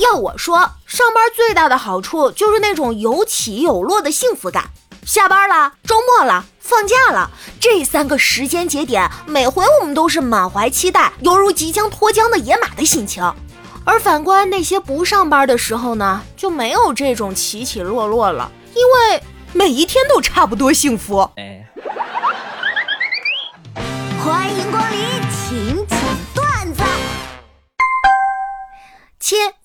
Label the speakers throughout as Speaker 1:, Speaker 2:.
Speaker 1: 要我说，上班最大的好处就是那种有起有落的幸福感。下班了，周末了，放假了，这三个时间节点，每回我们都是满怀期待，犹如即将脱缰的野马的心情。而反观那些不上班的时候呢，就没有这种起起落落了，因为每一天都差不多幸福。哎，
Speaker 2: 欢迎光临，请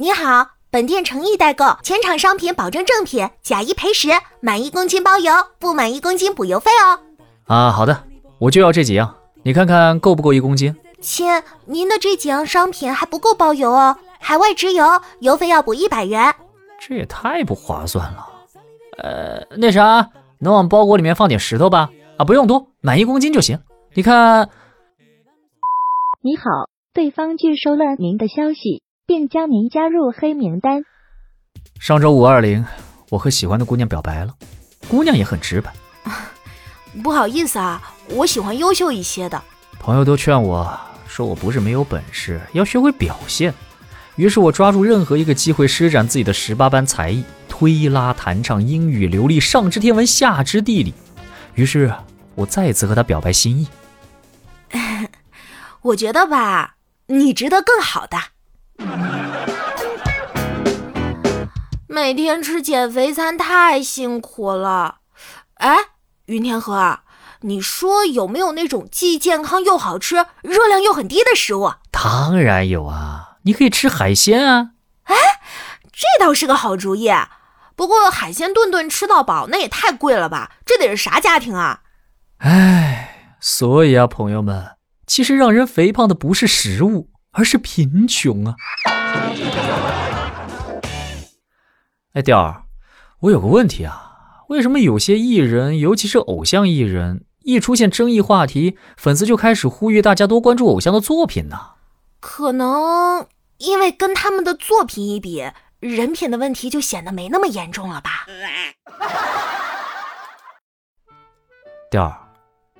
Speaker 1: 你好。本店诚意代购，全场商品保证正品，假一赔十，满一公斤包邮，不满一公斤补邮费哦。
Speaker 3: 啊，好的，我就要这几样，你看看够不够一公斤？
Speaker 1: 亲，您的这几样商品还不够包邮哦，海外直邮，邮费要补一百元。
Speaker 3: 这也太不划算了。呃，那啥，能往包裹里面放点石头吧？啊，不用多，满一公斤就行。你看，
Speaker 4: 你好，对方拒收了您的消息。并将您加入黑名单。
Speaker 3: 上周五二零，我和喜欢的姑娘表白了，姑娘也很直白。
Speaker 1: 不好意思啊，我喜欢优秀一些的。
Speaker 3: 朋友都劝我说我不是没有本事，要学会表现。于是我抓住任何一个机会施展自己的十八般才艺，推拉弹唱，英语流利，上知天文，下知地理。于是我再次和她表白心意。
Speaker 1: 我觉得吧，你值得更好的。每天吃减肥餐太辛苦了。哎，云天河，你说有没有那种既健康又好吃、热量又很低的食物？
Speaker 3: 当然有啊，你可以吃海鲜啊。
Speaker 1: 哎，这倒是个好主意。不过海鲜顿顿吃到饱，那也太贵了吧？这得是啥家庭啊？
Speaker 3: 哎，所以啊，朋友们，其实让人肥胖的不是食物。而是贫穷啊！哎，调儿，我有个问题啊，为什么有些艺人，尤其是偶像艺人，一出现争议话题，粉丝就开始呼吁大家多关注偶像的作品呢？
Speaker 1: 可能因为跟他们的作品一比，人品的问题就显得没那么严重了吧？
Speaker 3: 调儿，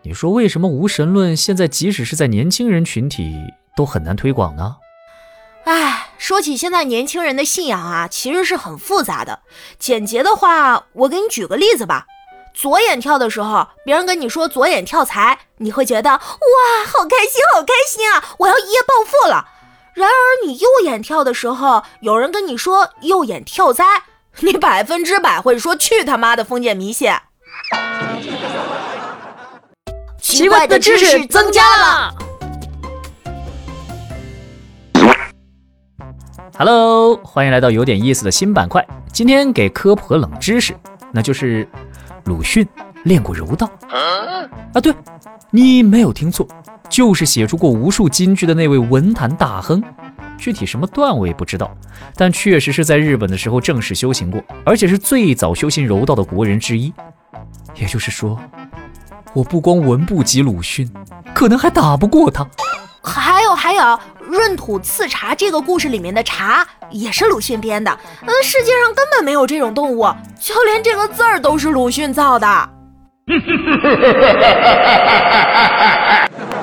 Speaker 3: 你说为什么无神论现在即使是在年轻人群体？都很难推广呢。
Speaker 1: 哎，说起现在年轻人的信仰啊，其实是很复杂的。简洁的话，我给你举个例子吧。左眼跳的时候，别人跟你说左眼跳财，你会觉得哇，好开心，好开心啊，我要一夜暴富了。然而你右眼跳的时候，有人跟你说右眼跳灾，你百分之百会说去他妈的封建迷信。
Speaker 2: 奇怪的知识增加了。
Speaker 3: Hello，欢迎来到有点意思的新板块。今天给科普个冷知识，那就是鲁迅练过柔道啊！对，你没有听错，就是写出过无数金句的那位文坛大亨。具体什么段我也不知道，但确实是在日本的时候正式修行过，而且是最早修行柔道的国人之一。也就是说，我不光文不及鲁迅，可能还打不过他。
Speaker 1: 还有还有，闰土刺茶这个故事里面的茶也是鲁迅编的。嗯，世界上根本没有这种动物，就连这个字儿都是鲁迅造的。